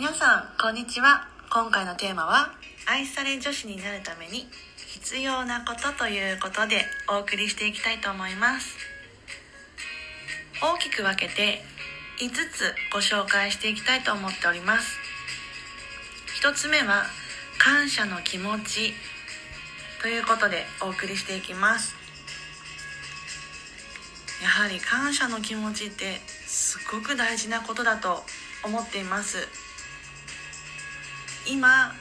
皆さんこんにちは。今回のテーマは愛され女子になるために必要なことということでお送りしていきたいと思います。大きく分けて5つご紹介していきたいと思っております。1つ目は感謝の気持ちということでお送りしていきます。やはり感謝の気持ちってすごく大事なことだと思っています。今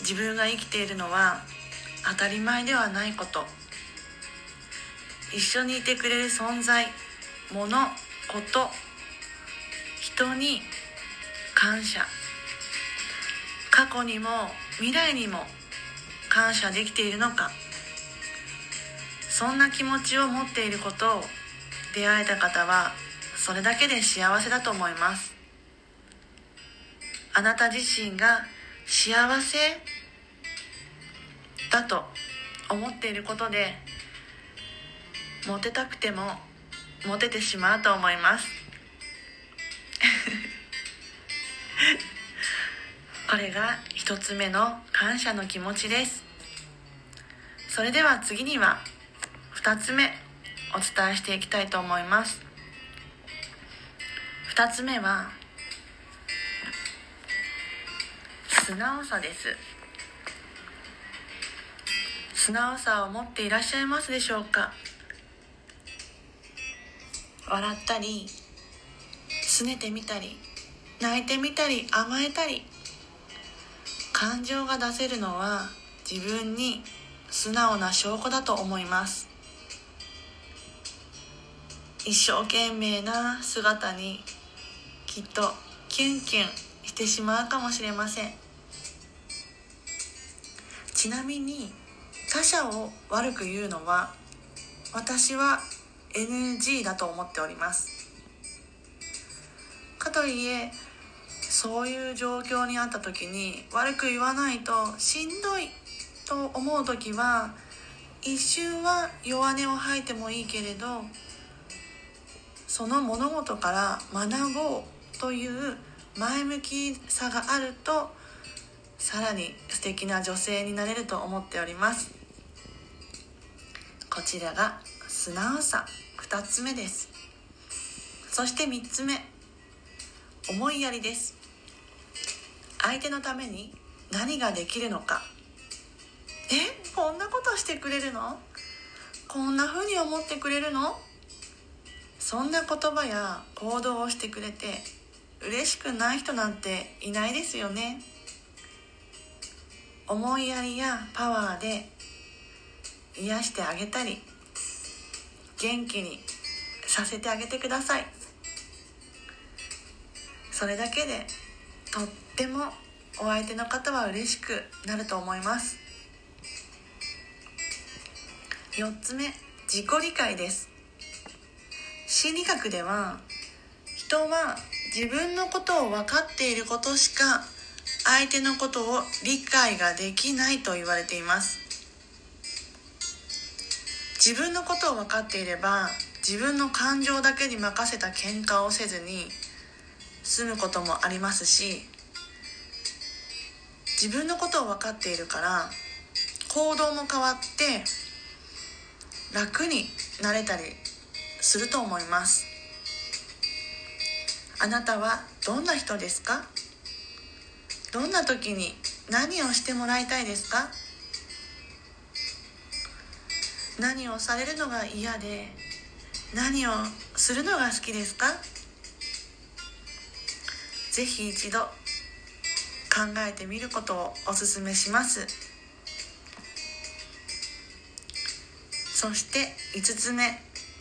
自分が生きているのは当たり前ではないこと。一緒にいてくれる存在物こと人に感謝。過去にも未来にも感謝できているのか。そんな気持ちを持っていることを出会えた方はそれだけで幸せだと思います。あなた自身が幸せだと思っていることでモテたくてもモテてしまうと思います。これが一つ目の感謝の気持ちです。それでは次には2つ目お伝えしていきたいと思います。2つ目は素直さです。素直さを持っていらっしゃいますでしょうか？笑ったり拗ねてみたり泣いてみたり甘えたり感情が出せるのは自分に素直な証拠だと思います。一生懸命な姿にきっとキュンキュンしてしまうかもしれません。ちなみに他者を悪く言うのは私は NG だと思っております。かといえそういう状況にあった時に悪く言わないとしんどいと思う時は一瞬は弱音を吐いてもいいけれどその物事から学ぼうという前向きさがあるとさらに素敵な女性になれると思っております。こちらが素直さ。2つ目です。そして3つ目。思いやりです。相手のために何ができるのか。え？こんなことしてくれるの？こんな風に思ってくれるの？そんな言葉や行動をしてくれて嬉しくない人なんていないですよね。思いやりやパワーで癒してあげたり元気にさせてあげてください。それだけでとってもお相手の方は嬉しくなると思います。4つ目自己理解です。心理学では人は自分のことを分かっていることしか相手のことを理解ができないと言われています。自分のことを分かっていれば自分の感情だけに任せた喧嘩をせずに済むこともありますし自分のことを分かっているから行動も変わって楽になれたりすると思います。あなたはどんな人ですか？どんな時に何をしてもらいたいですか？何をされるのが嫌で？何をするのが好きですか？ぜひ一度考えてみることをおすすめします。そして5つ目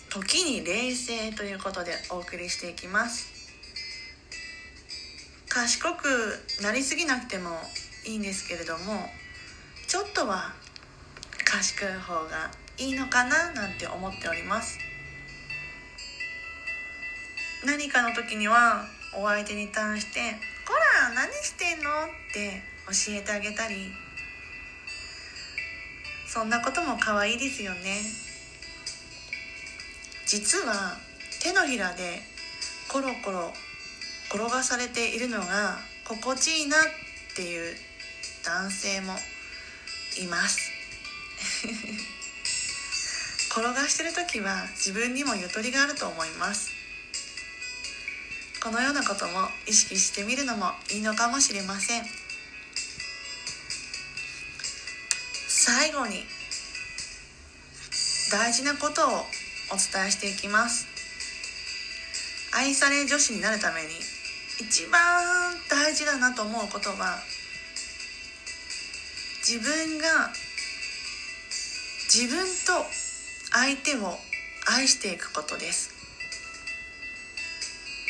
時に冷静ということでお送りしていきます。賢くなりすぎなくてもいいんですけれどもちょっとは賢い方がいいのかななんて思っております何かの時にはお相手に対して「こら何してんの?」って教えてあげたりそんなことも可愛いですよね実は手のひらでコロコロ転がされているのが心地いいなっていう男性もいます。転がしてる時は自分にもゆとりがあると思います。このようなことも意識してみるのもいいのかもしれません。最後に大事なことをお伝えしていきます。愛され女子になるために一番大事だなと思うことは自分が自分と相手を愛していくことです。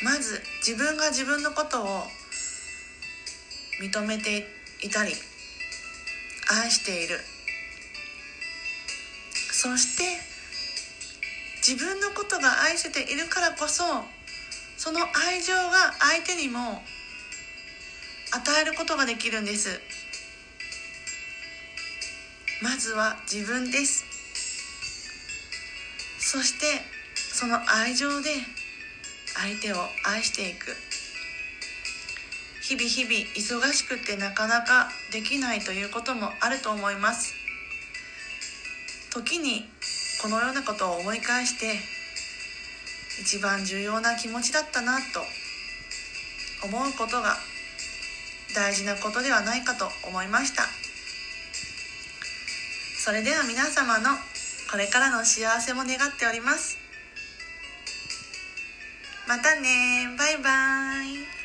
まず自分が自分のことを認めていたり愛している。そして自分のことが愛せているからこそその愛情が相手にも与えることができるんです。まずは自分です。そしてその愛情で相手を愛していく。日々日々忙しくてなかなかできないということもあると思います。時にこのようなことを思い返して一番重要な気持ちだったなと思うことが大事なことではないかと思いました。それでは皆様のこれからの幸せも願っております。またねバイバイ。